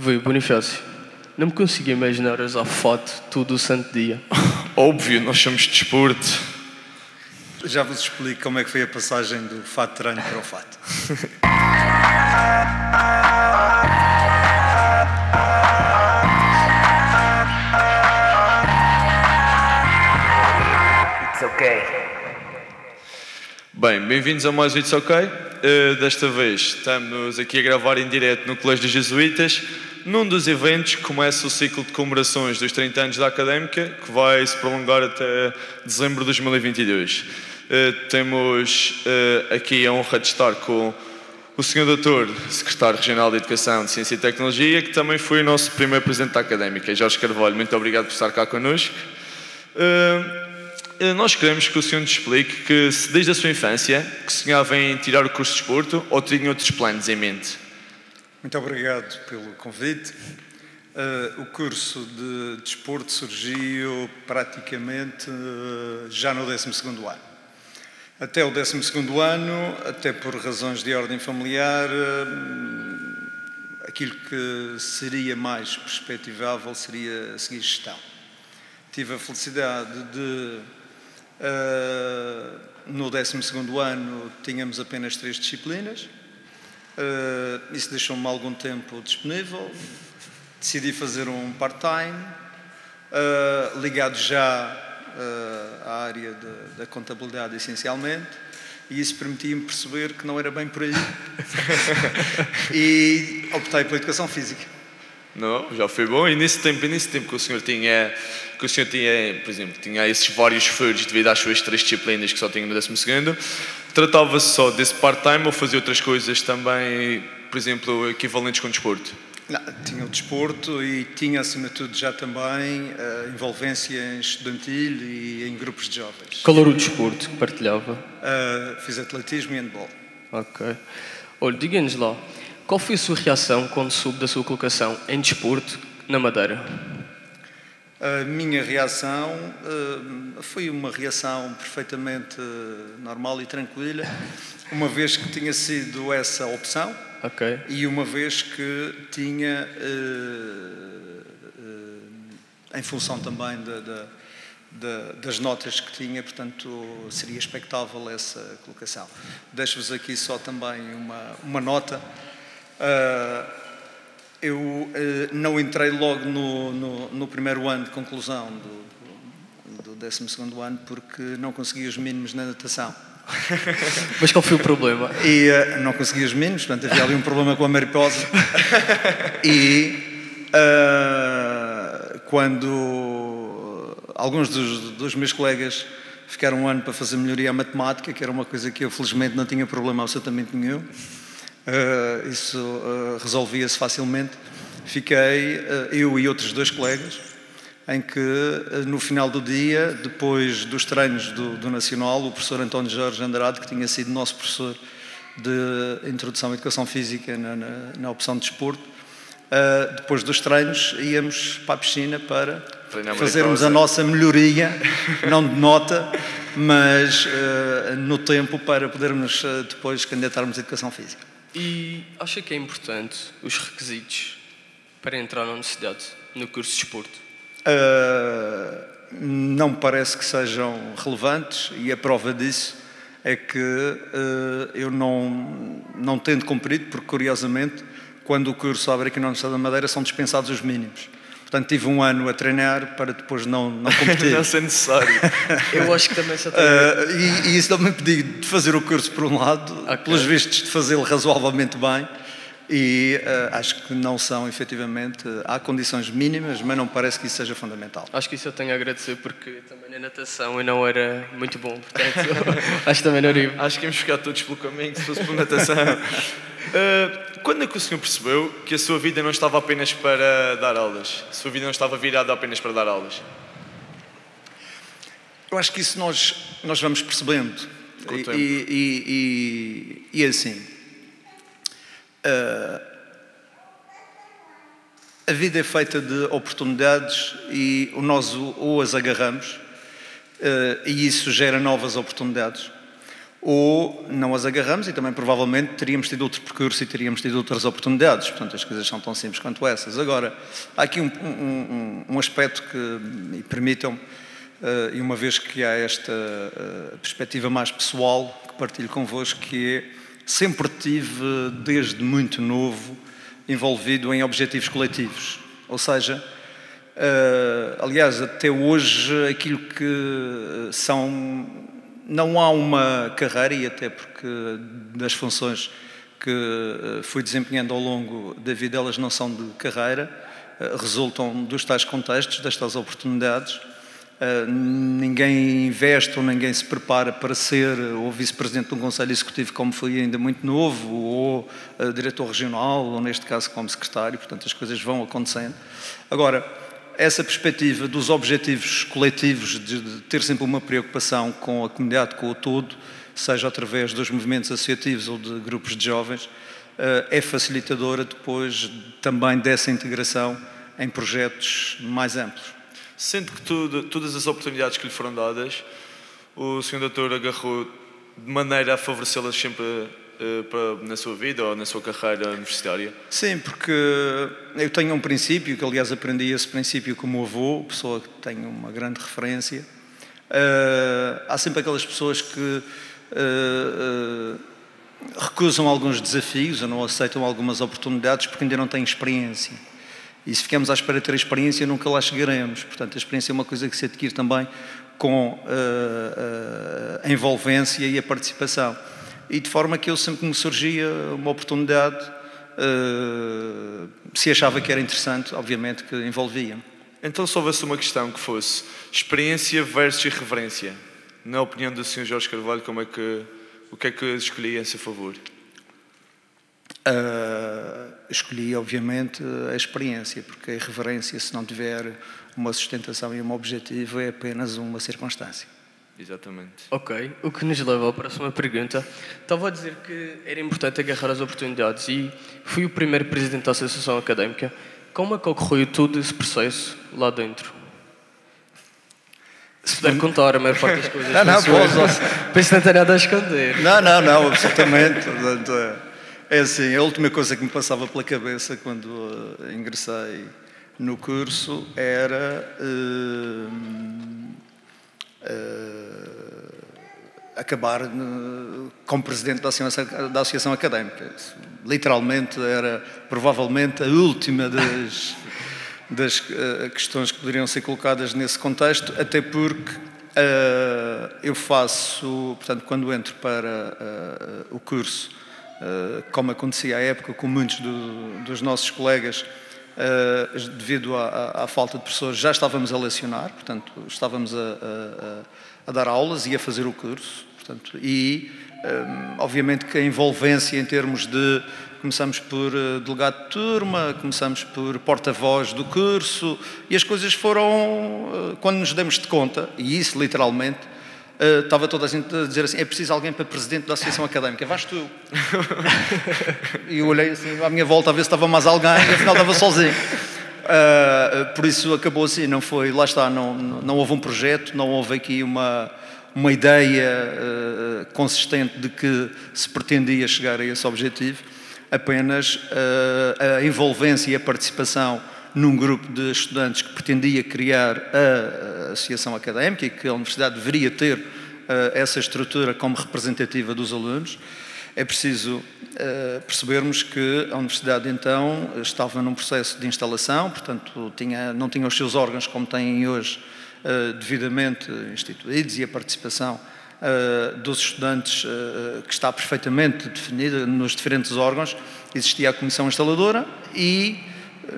Vê, Bonifácio, não me consigo imaginar usar fato todo o santo dia. Óbvio, nós somos de desporto. Já vos explico como é que foi a passagem do fato treino para o fato. It's okay. Bem, bem-vindos a mais um It's OK. Uh, desta vez estamos aqui a gravar em direto no Colégio dos Jesuítas. Num dos eventos começa o ciclo de comemorações dos 30 anos da Académica, que vai se prolongar até dezembro de 2022. Uh, temos uh, aqui a honra de estar com o Sr. Doutor, Secretário Regional de Educação de Ciência e Tecnologia, que também foi o nosso primeiro Presidente da Académica. Jorge Carvalho, muito obrigado por estar cá connosco. Uh, nós queremos que o senhor nos explique que desde a sua infância que sonhava em tirar o curso de desporto ou tinha outros planos em mente. Muito obrigado pelo convite. Uh, o curso de desporto surgiu praticamente uh, já no 12 ano. Até o 12 ano, até por razões de ordem familiar, uh, aquilo que seria mais perspectivável seria seguir gestão. Tive a felicidade de no 12 ano tínhamos apenas três disciplinas. Uh, isso deixou-me algum tempo disponível. Decidi fazer um part-time, uh, ligado já à área de, da contabilidade, essencialmente. E isso permitia-me perceber que não era bem por aí. e optei pela educação física. Não, já foi bom. E nesse tempo, nesse tempo que o senhor tinha, que o senhor tinha, por exemplo, tinha esses vários furos devido às suas três disciplinas que só tinha no 12 tratava-se só desse part-time ou fazia outras coisas também, por exemplo, equivalentes com o desporto? Não, tinha o desporto e tinha, acima de tudo, já também a envolvência em estudantil e em grupos de jovens. Qual era o desporto que partilhava? Uh, fiz atletismo e handball. Ok. Olha, diga-nos lá, qual foi a sua reação quando soube da sua colocação em desporto na Madeira? A minha reação uh, foi uma reação perfeitamente uh, normal e tranquila, uma vez que tinha sido essa opção okay. e uma vez que tinha, uh, em função também das notas que tinha, portanto seria expectável essa colocação. Deixo-vos aqui só também uma, uma nota. Uh, eu uh, não entrei logo no, no, no, primeiro ano de conclusão do, do, do 12 ano porque não consegui os mínimos na natação. Mas qual foi o problema? E uh, não consegui os mínimos, portanto havia ali um problema com a mariposa. e quando alguns dos, dos meus colegas ficaram um ano para fazer melhoria à matemática, que era uma coisa que eu felizmente não tinha problema absolutamente nenhum, Uh, isso uh, resolvia-se facilmente. Fiquei, uh, eu e outros dois colegas, em que no final do dia, depois dos treinos do, do, Nacional, o professor António Jorge Andrade, que tinha sido nosso professor de Introdução à Educação Física na, na, na opção de desporto, depois dos treinos íamos para a piscina para fazermos a nossa melhoria, não de nota, mas no tempo para podermos depois candidatarmos à Educação Física. E acha que é importante os requisitos para entrar na universidade, no curso de desporto? Uh, não me parece que sejam relevantes e a prova disso é que uh, eu não, não tendo cumprido, porque curiosamente, quando o curso abre aqui na Universidade da Madeira, são dispensados os mínimos. Portanto, tive um ano a treinar para depois não, não competir. não ser necessário. Eu acho que também só tem. Uh, e, e, isso não me impediu de fazer o curso por um lado, okay. pelos vistos de fazê-lo razoavelmente bem. E uh, acho que não são, efetivamente, há condições mínimas, mas não parece que isso seja fundamental. Acho que isso eu tenho a agradecer, porque também na natação eu não era muito bom, portanto, acho que também não iria. Acho que íamos ficar todos pelo caminho se fosse por natação. Uh, quando é que o senhor percebeu que a sua vida não estava apenas para dar aulas? A sua vida não estava virada apenas para dar aulas? Eu acho que isso nós, nós vamos percebendo. E, e, e, e, assim, uh, a vida é feita de oportunidades e nós ou as agarramos uh, e isso gera novas oportunidades ou não as agarramos e também provavelmente teríamos tido outro percurso e teríamos tido outras oportunidades. Portanto, as coisas são tão simples quanto essas. Agora, há aqui um, um, um aspecto que me permitam, uh, e uma vez que há esta uh, perspectiva mais pessoal que partilho convosco, que é sempre tive, desde muito novo, envolvido em objetivos coletivos. Ou seja, uh, aliás, até hoje, aquilo que são não há uma carreira, e até porque das funções que eh, fui desempenhando ao longo da vida, elas não são de carreira, eh, resultam dos tais contextos, destas oportunidades. Eh, ninguém investe ou ninguém se prepara para ser ou vice-presidente de um conselho executivo como fui ainda muito novo, ou diretor regional, ou neste caso como secretário, portanto as coisas vão acontecendo. Agora, essa perspectiva dos objetivos coletivos, de, de, ter sempre uma preocupação com a comunidade, com o todo, seja através dos movimentos associativos ou de grupos de jovens, eh, é facilitadora depois também dessa integração em projetos mais amplos. Sendo que tudo, todas as oportunidades que lhe foram dadas, o Sr. Doutor agarrou de maneira a favorecê-las sempre eh, na sua vida ou na sua carreira universitária? Sim, porque eu tenho um princípio, que aliás aprendi esse princípio com o meu avô, pessoa que tem uma grande referência. Uh, há sempre aquelas pessoas que uh, uh, recusam alguns desafios ou não aceitam algumas oportunidades porque ainda não têm experiência. E se ficamos à espera de ter experiência, nunca lá chegaremos. Portanto, a experiência é uma coisa que se adquire também com a envolvência e a participação e de forma que eu sempre que me surgia uma oportunidade, uh, se achava que era interessante, obviamente que envolvia. Então se houvesse uma questão que fosse experiência versus irreverência, na opinião do Sr. Jorge Carvalho, como é que, o que é que escolhia em seu favor? Uh, escolhi, obviamente, a experiência, porque a irreverência, se não tiver uma sustentação e um objetivo, é apenas uma circunstância. Exatamente. Ok, o que nos leva à próxima pergunta. Estava a dizer que era importante agarrar as oportunidades e fui o primeiro presidente da Associação Académica. Como é que ocorreu todo esse processo lá dentro? Se puder contar a maior parte das coisas. não, não, posso. Penso não ter nada a esconder. Não, não, não, absolutamente. É assim, a última coisa que me passava pela cabeça quando uh, ingressei no curso era. Uh, uh, acabar uh, como presidente da Associação, da Associação Académica. Isso, literalmente era provavelmente a última das, das uh, questões que poderiam ser colocadas nesse contexto, até porque eu faço, portanto, quando entro para o curso, como acontecia à época com muitos do, dos nossos colegas, Uh, devido à, à, falta de professores, já estávamos a lecionar, portanto, estávamos a, a, a dar aulas e a fazer o curso, portanto, e um, eh, obviamente que a envolvência em termos de começamos por uh, delegado de turma, começamos por porta-voz do curso e as coisas foram quando nos demos de conta, e isso literalmente Uh, estava toda a gente a dizer assim: é preciso alguém para presidente da Associação Académica, vais tu. e eu olhei assim à minha volta a ver se estava mais alguém e afinal estava sozinho. Uh, por isso acabou assim, não foi, lá está, não, não houve um projeto, não houve aqui uma, uma ideia uh, consistente de que se pretendia chegar a esse objetivo, apenas a envolvência e a participação num grupo de estudantes que pretendia criar a associação académica e que a universidade deveria ter uh, essa estrutura como representativa dos alunos, é preciso uh, percebermos que a universidade então estava num processo de instalação, portanto tinha, não tinha os seus órgãos como têm hoje uh, devidamente instituídos e a participação dos estudantes que está perfeitamente definida nos diferentes órgãos. Existia a comissão instaladora e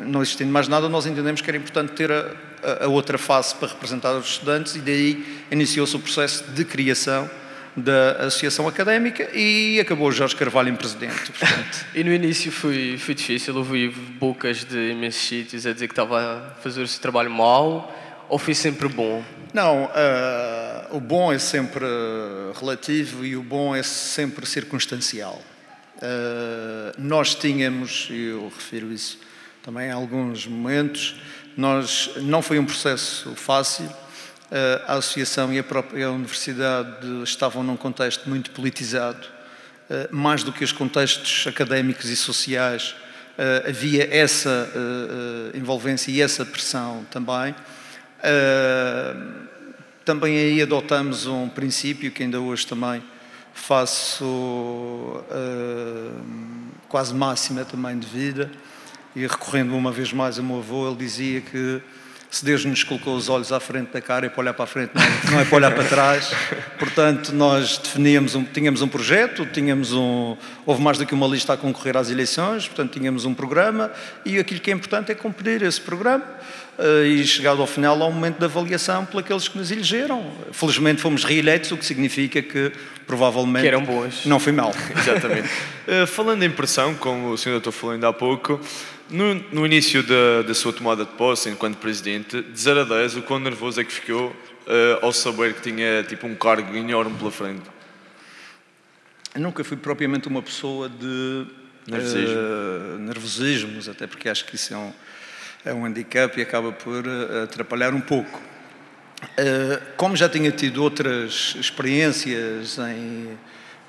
não existindo mais nada, nós entendemos que era importante ter a, a, outra face para representar os estudantes e daí iniciou-se o processo de criação da Associação Académica e acabou Jorge Carvalho em presidente. E no início foi, foi difícil, ouvi bocas de imensos sítios a dizer que estava a fazer esse trabalho mal ou foi sempre bom? Não, uh, o bom é sempre relativo e o bom é sempre circunstancial. Uh, nós tínhamos, e eu refiro isso também em alguns momentos. Nós, não foi um processo fácil. a associação e a própria universidade estavam num contexto muito politizado, mais do que os contextos académicos e sociais, havia essa envolvência e essa pressão também. Também aí adotamos um princípio que ainda hoje também faço quase máxima também de vida e recorrendo uma vez mais ao meu avô, ele dizia que se Deus nos colocou os olhos à frente da cara é para olhar para a frente, não é, não é para olhar para trás. Portanto, nós definíamos, um, tínhamos um projeto, tínhamos um, houve mais do que uma lista a concorrer às eleições, portanto, tínhamos um programa e aquilo que é importante é cumprir esse programa uh, e chegado ao final, ao momento da avaliação por aqueles que nos elegeram. Felizmente fomos reeleitos, o que significa que provavelmente que eram bons. não foi mal. Exatamente. uh, falando em pressão, como o senhor doutor falou ainda há pouco, no, no início da, da, sua tomada de posse enquanto presidente, de 0 a 10, o quão nervoso é que ficou uh, ao saber que tinha tipo um cargo enorme pela frente? Eu nunca fui propriamente uma pessoa de Nervosismo. uh, nervosismos, até porque acho que isso é um, é um handicap e acaba por uh, atrapalhar um pouco. Uh, como já tinha tido outras experiências em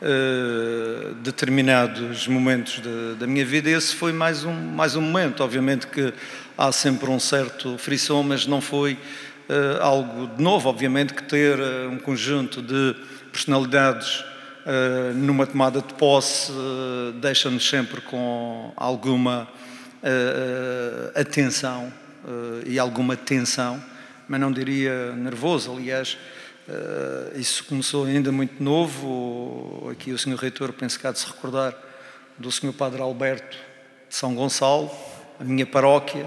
uh, determinados momentos da minha vida, esse foi mais um, mais um momento. Obviamente que há sempre um certo frisson, mas não foi uh, algo de novo. Obviamente que ter um conjunto de personalidades numa tomada de posse deixa-nos sempre com alguma atenção e alguma tensão mas não diria nervoso. Aliás, uh, isso começou ainda muito novo. Aqui o Sr. Reitor penso que há de se recordar do Sr. Padre Alberto de São Gonçalo, a minha paróquia,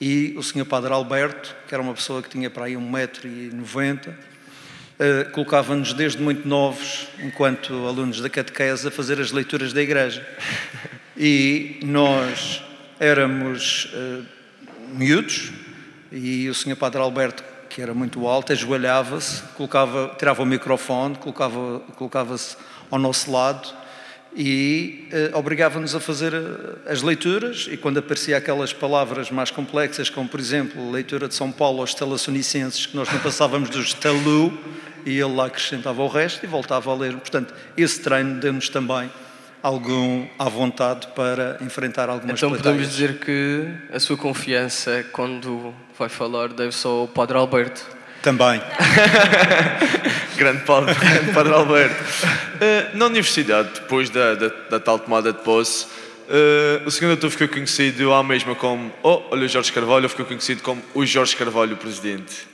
e o Sr. Padre Alberto, que era uma pessoa que tinha para aí 1,90m, uh, colocava-nos desde muito novos, enquanto alunos da catequese, a fazer as leituras da igreja. E nós éramos uh, miúdos, e o Sr. Padre Alberto, que era muito alto, ajoelhava-se, colocava, tirava o microfone, colocava, colocava-se ao nosso lado e eh, obrigava-nos a fazer eh, as leituras e quando aparecia aquelas palavras mais complexas, como por exemplo a leitura de São Paulo aos talassonicenses, que nós não passávamos dos talu, e ele lá acrescentava o resto e voltava a ler. Portanto, esse treino deu-nos também algum à vontade para enfrentar algumas Então plateias. podemos dizer que a sua confiança quando vai falar deve só ao Padre Alberto. Também. grande, padre, grande Padre Alberto. Uh, na universidade, depois da, da, da tal tomada de posse, uh, o senhor doutor ficou conhecido à mesma como, oh, olha o Jorge Carvalho, ou ficou conhecido como o Jorge Carvalho, o presidente?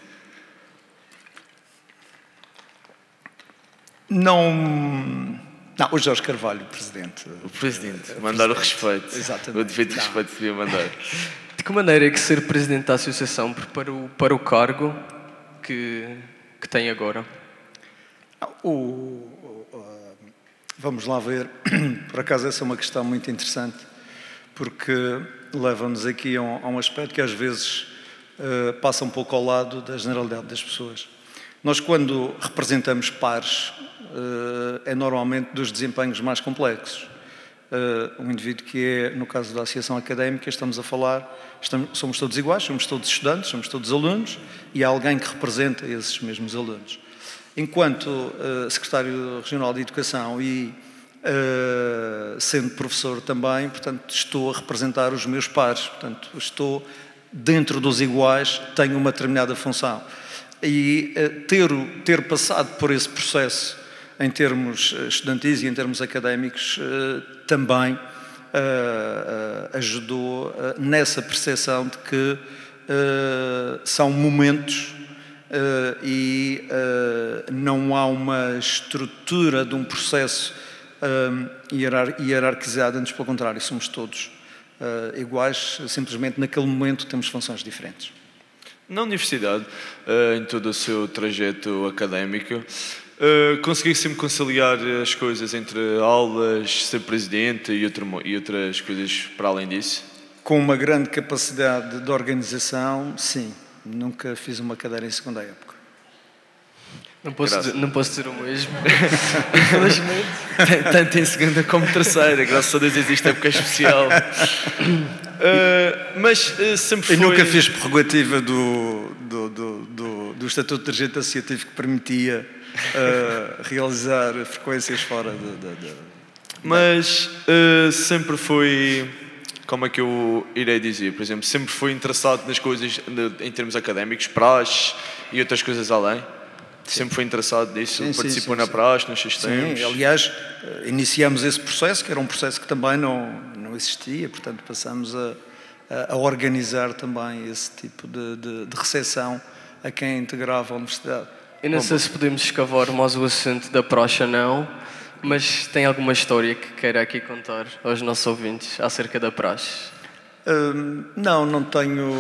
Não não, o Jorge Carvalho, o presidente. O presidente, mandar o respeito. Exatamente. O devido respeito devia mandar. De que maneira é que ser presidente da associação preparou para o cargo que, que tem agora? O, o, vamos lá ver. Por acaso, essa é uma questão muito interessante, porque leva-nos aqui a um, a um, aspecto que às vezes uh, passa um pouco ao lado da generalidade das pessoas. Nós, quando representamos pares, é normalmente dos desempenhos mais complexos. Um indivíduo que é, no caso da associação académica, estamos a falar, estamos, somos todos iguais, somos todos estudantes, somos todos alunos e há alguém que representa esses mesmos alunos. Enquanto uh, secretário regional de Educação e sendo professor também, portanto, estou a representar os meus pares, portanto, estou dentro dos iguais, tenho uma determinada função. E uh, ter, ter passado por esse processo em termos eh, estudantis e em termos académicos, eh, também eh, ajudou nessa percepção de que são momentos e não há uma estrutura de um processo hierarquizado, antes pelo contrário, somos todos iguais, simplesmente naquele momento temos funções diferentes. Na universidade, em todo o seu trajeto académico, Uh, consegui sempre conciliar as coisas entre aulas, ser presidente e, outro, e outras coisas para além disso? Com uma grande capacidade de organização, sim. Nunca fiz uma cadeira em segunda época. Não posso, dizer, não posso dizer o mesmo. Infelizmente. Tanto em segunda como terceira. Graças a Deus existe época especial. Uh, mas uh, sempre foi... E nunca fiz prerrogativa do, do, do, do, Estatuto de Dirigente Associativo que permitia uh, realizar frequências fora de. de, de Mas uh, sempre foi. Como é que eu irei dizer? Por exemplo, sempre foi interessado nas coisas de, em termos académicos, praxe e outras coisas além? Sempre foi interessado nisso? Sim, Participou sim, na sim. praxe, nos sistemas? Sim, aliás, iniciamos esse processo, que era um processo que também não, não existia, portanto, passamos a, a, organizar também esse tipo de, de, de recepção a quem integrava a universidade. Eu não sei se podemos escavar mais o assunto da procha, não, mas tem alguma história que queira aqui contar aos nossos ouvintes acerca da praxe? Hum, não, não tenho.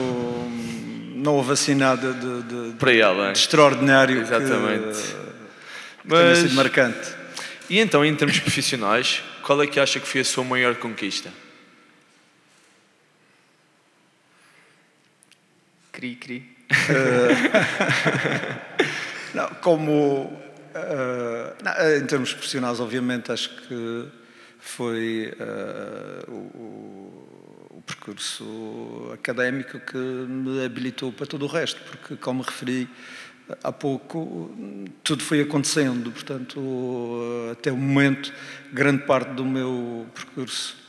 Não houve assim nada de, de, Para além. de extraordinário Exatamente. que, tenha Mas, sido marcante. e então, em termos profissionais, qual é que acha que foi a sua maior conquista? Cri, cri. Não, como. eh, não, em termos profissionais, obviamente, acho que foi o- o percurso académico que me habilitou para todo o resto, porque, como referi há pouco, tudo foi acontecendo, portanto, eh, até o momento, grande parte do meu percurso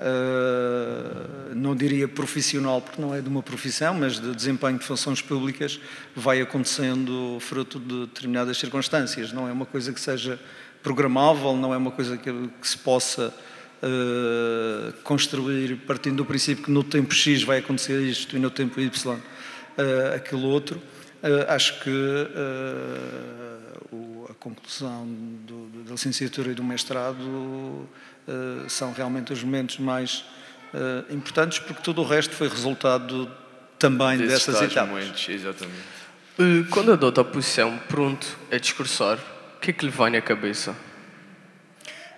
Uh, não diria profissional, porque não é de uma profissão, mas de desempenho de funções públicas, vai acontecendo fruto de determinadas circunstâncias. Não é uma coisa que seja programável, não é uma coisa que, que se possa uh, construir partindo do princípio que no tempo X vai acontecer isto e no tempo Y uh, aquilo outro. Uh, acho que uh, o- a conclusão do- do- da licenciatura e do mestrado uh, são realmente os momentos mais uh, importantes, porque tudo o resto foi resultado também Desses dessas etapas. momentos, exatamente. Quando adota a posição pronto a discursar, o que é que lhe vai na cabeça?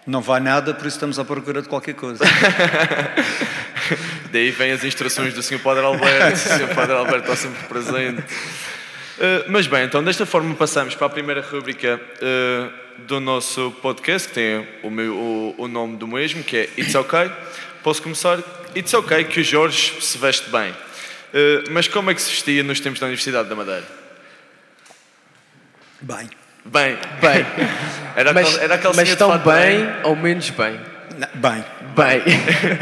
Não vai nada, por isso estamos à procura de qualquer coisa. Daí vêm as instruções do Sr. Padre Alberto, o Sr. Padre Alberto está sempre presente. Uh, mas bem, então desta forma passamos para a primeira rubrica uh, do nosso podcast, que tem o, meu- o- o nome do mesmo, que é It's OK. Posso começar? It's OK que o Jorge se veste bem. Uh, mas como é que se vestia nos tempos da Universidade da Madeira? Bem, Bem, Bem, era mas, aquele, era aquele mas senhor de tão fato bem ou menos bem? não, bem. Bem.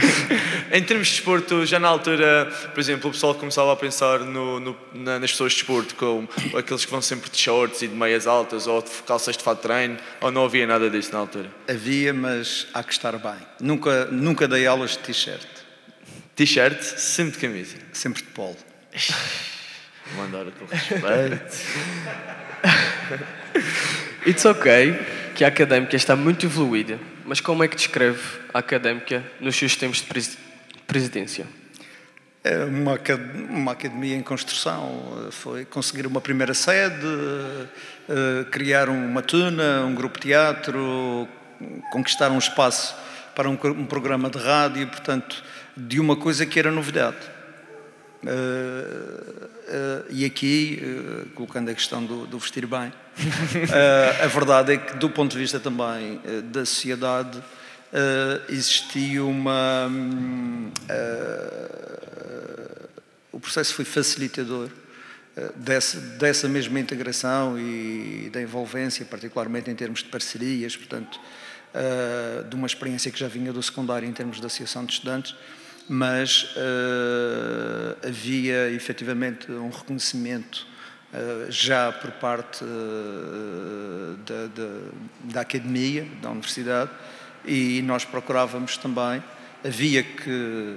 Em termos de desporto, já na altura, por exemplo, o pessoal começava a pensar no- no- na- nas pessoas de desporto, como aqueles que vão sempre de shorts e de meias altas ou de calças de fato de treino, ou não havia nada disso na altura? Havia, mas há que estar bem. Nunca, nunca dei aulas de t-shirt, T-shirt, sempre de camisa. sempre de polo. Vou mandar aquele respeito. It's ok que a académica está muito evoluída, mas como é que descreve a académica nos seus tempos de presi- presidência? É uma, uma academia em construção. Foi conseguir uma primeira sede, eh, criar uma tuna, um grupo de teatro, conquistar um espaço para um, um programa de rádio, portanto, de uma coisa que era novidade. Eh, eh, e aqui, eh, colocando a questão do, do vestir bem, eh, a verdade é que, do ponto de vista também da sociedade, existia uma. hum, o processo foi facilitador dessa, dessa mesma integração e da envolvência, particularmente em termos de parcerias, portanto, de uma experiência que já vinha do secundário em termos de associação de estudantes, mas eh, havia efetivamente um reconhecimento eh, já por parte eh, da, da, da academia, da universidade, e nós procurávamos também, havia que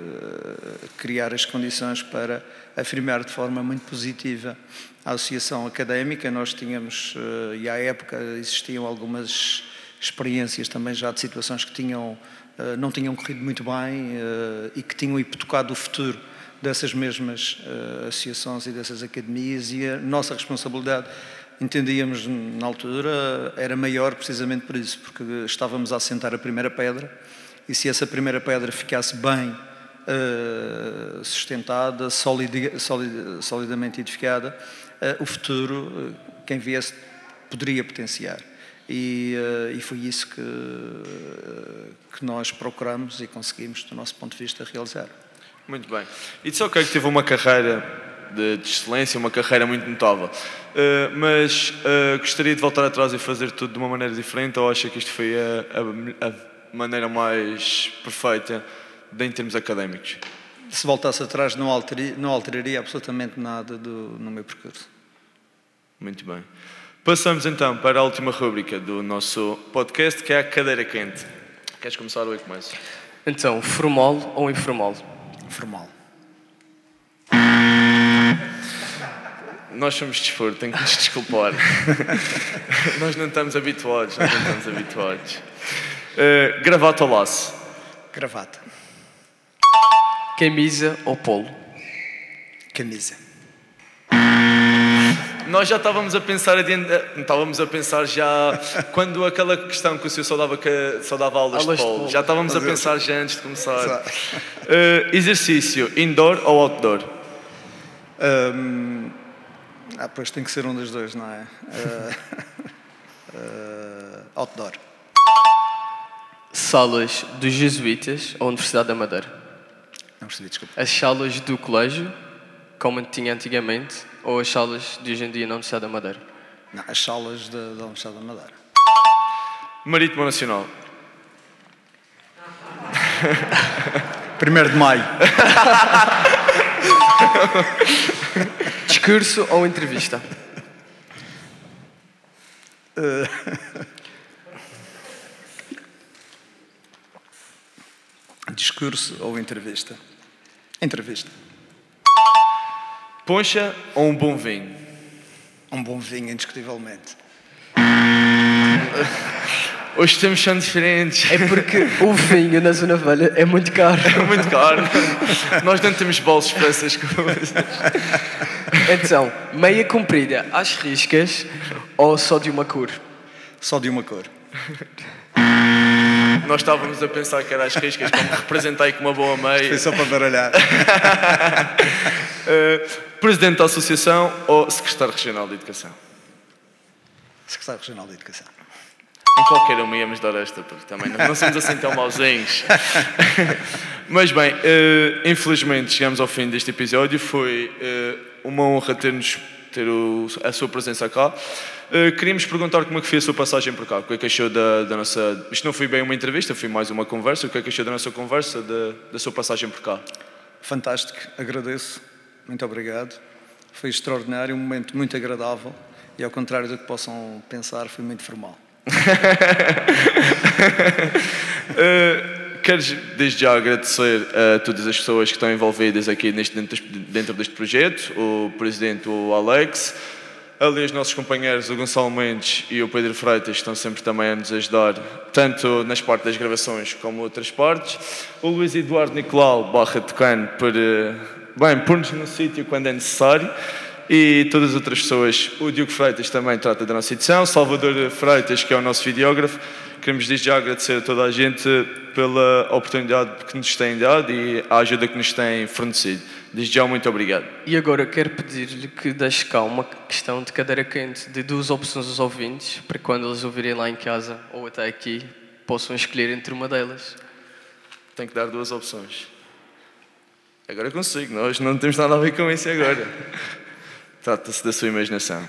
criar as condições para afirmar de forma muito positiva a associação académica. Nós tínhamos, e à época existiam algumas experiências também já de situações que tinham, não tinham corrido muito bem eh, e que tinham hipotecado o futuro dessas mesmas eh, associações e dessas academias e a nossa responsabilidade entendíamos na altura era maior precisamente por isso, porque estávamos a assentar a primeira pedra e se essa primeira pedra ficasse bem eh, sustentada, solidi- solid- solidamente edificada, eh, o futuro, eh, quem viesse, poderia potenciar. E, eh, e foi isso que, que nós procuramos e conseguimos, do nosso ponto de vista, realizar. Muito bem. It's OK que teve uma carreira de, de excelência, uma carreira muito notável. Uh, mas uh, gostaria de voltar atrás e fazer tudo de uma maneira diferente ou acha que isto foi a, a, a maneira mais perfeita de, em termos académicos? Se voltasse atrás, não alteraria, não alteraria absolutamente nada do, no meu percurso. Muito bem. Passamos então para a última rúbrica do nosso podcast, que é a cadeira quente. Queres começar ou eu começo? Então, formal ou informal? Formal. Nós somos de desporto, tenho que nos desculpar. Nós não estamos habituados, nós não estamos habituados. Uh, gravata ou laço? Gravata. Camisa ou polo? Camisa. Nós já estávamos a pensar, estávamos a pensar já, quando aquela questão que o senhor só dava, só dava aulas, aulas de, polo, de polo, já estávamos a pensar já antes de começar. Uh, exercício, indoor ou outdoor? Um, ah, pois tem que ser um dos dois, não é? Uh, uh, outdoor. Salas dos Jesuítas ou Universidade da Madeira? Não percebi, desculpa. As salas do colégio, como tinha antigamente, ou as salas de hoje em dia na Universidade da Madeira? Não, as salas da, da Universidade da Madeira. Marítimo Nacional. Primeiro de maio. Discurso ou entrevista? Discurso ou entrevista? Entrevista. Poncha ou um bom vinho? Um bom vinho, indiscutivelmente. Os tempos são diferentes. É porque o vinho na Zona Velha é muito caro. É muito caro. Nós não temos bolsos para essas coisas. Então, meia comprida às riscas ou só de uma cor? Só de uma cor. Nós estávamos a pensar que era as riscas, como representei com uma boa meia. Foi só para baralhar. uh, Presidente da Associação ou Secretário Regional de Educação? Secretário Regional de Educação. Em qualquer uma íamos dar esta, porque também não, não somos assim tão mauzinhos. Mas bem, uh, infelizmente chegamos ao fim deste episódio. Foi uh, uma honra ter-nos ter o, a sua presença cá. Uh, queríamos perguntar como é que foi a sua passagem por cá. O que é que achou da, da, nossa. Isto não foi bem uma entrevista, foi mais uma conversa. O que é que achou da nossa conversa, da, da sua passagem por cá? Fantástico, agradeço muito obrigado. Foi extraordinário, um momento muito agradável e, ao contrário do que possam pensar, foi muito formal. uh, queres desde já agradecer a todas as pessoas que estão envolvidas aqui neste, dentro deste projeto, o presidente, o Alex, ali os nossos companheiros, o Gonçalo Mendes e o Pedro Freitas, estão sempre também a nos ajudar, tanto nas partes das gravações como outras partes. O Luís Eduardo Nicolau Barra Tocano por uh, bem, pôr-nos no sítio quando é necessário e todas as outras pessoas. O Diogo Freitas também trata da nossa edição, Salvador Freitas, que é o nosso videógrafo. Queremos desde já agradecer a toda a gente pela oportunidade que nos têm dado e a ajuda que nos têm fornecido. Desde já, muito obrigado. E agora quero pedir-lhe que deixe cá uma questão de cadeira quente de duas opções aos ouvintes, para quando eles ouvirem lá em casa ou até aqui, possam escolher entre uma delas. Tenho que dar duas opções. Agora consigo, nós não temos nada a ver com isso agora. Trata-se da sua imaginação.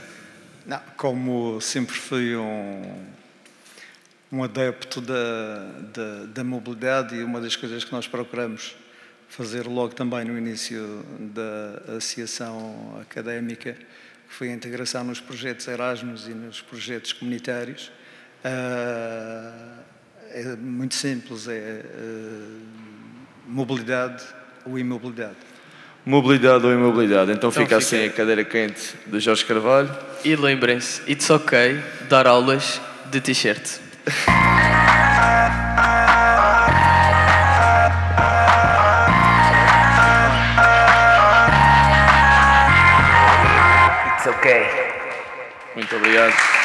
Não, como sempre fui um, um adepto da, da, da, mobilidade e uma das coisas que nós procuramos fazer logo também no início da associação académica, foi a integração nos projetos Erasmus e nos projetos comunitários, uh, é muito simples, é uh, mobilidade ou imobilidade? Mobilidade ou imobilidade. Então, então fica, fica assim a cadeira quente do Jorge Carvalho. E lembrem-se, it's ok dar aulas de t-shirt. It's ok. Muito obrigado.